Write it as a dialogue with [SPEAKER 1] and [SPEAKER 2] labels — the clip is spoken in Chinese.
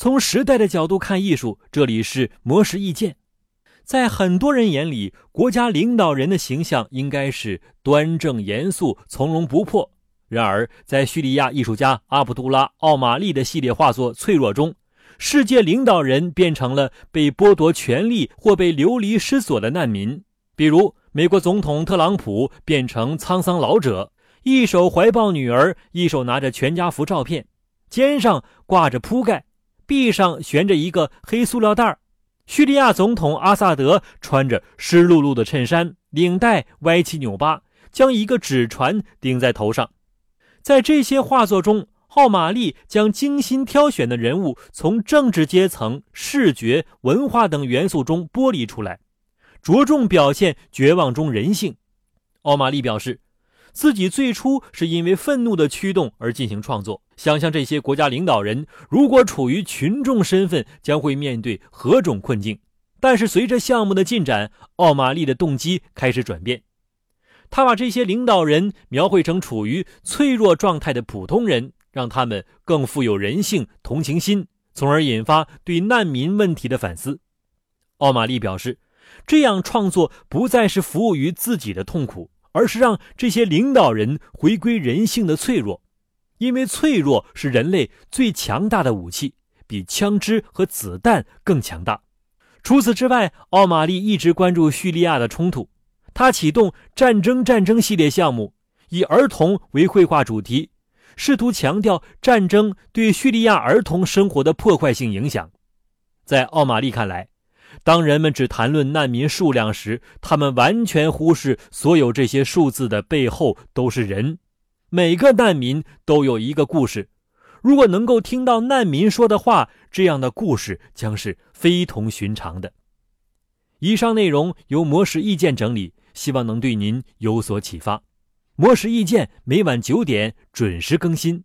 [SPEAKER 1] 从时代的角度看艺术，这里是魔石意见。在很多人眼里，国家领导人的形象应该是端正严肃、从容不迫。然而，在叙利亚艺术家阿卜杜拉·奥马利的系列画作《脆弱》中，世界领导人变成了被剥夺权力或被流离失所的难民。比如，美国总统特朗普变成沧桑老者，一手怀抱女儿，一手拿着全家福照片，肩上挂着铺盖，臂上悬着一个黑塑料袋儿。叙利亚总统阿萨德穿着湿漉漉的衬衫，领带歪七扭八，将一个纸船顶在头上。在这些画作中，奥马利将精心挑选的人物从政治阶层、视觉、文化等元素中剥离出来，着重表现绝望中人性。奥马利表示，自己最初是因为愤怒的驱动而进行创作，想象这些国家领导人如果处于群众身份，将会面对何种困境。但是随着项目的进展，奥马利的动机开始转变。他把这些领导人描绘成处于脆弱状态的普通人，让他们更富有人性、同情心，从而引发对难民问题的反思。奥马利表示，这样创作不再是服务于自己的痛苦，而是让这些领导人回归人性的脆弱，因为脆弱是人类最强大的武器，比枪支和子弹更强大。除此之外，奥马利一直关注叙利亚的冲突。他启动“战争战争”系列项目，以儿童为绘画主题，试图强调战争对叙利亚儿童生活的破坏性影响。在奥马利看来，当人们只谈论难民数量时，他们完全忽视所有这些数字的背后都是人。每个难民都有一个故事，如果能够听到难民说的话，这样的故事将是非同寻常的。以上内容由魔石意见整理。希望能对您有所启发。魔石意见每晚九点准时更新。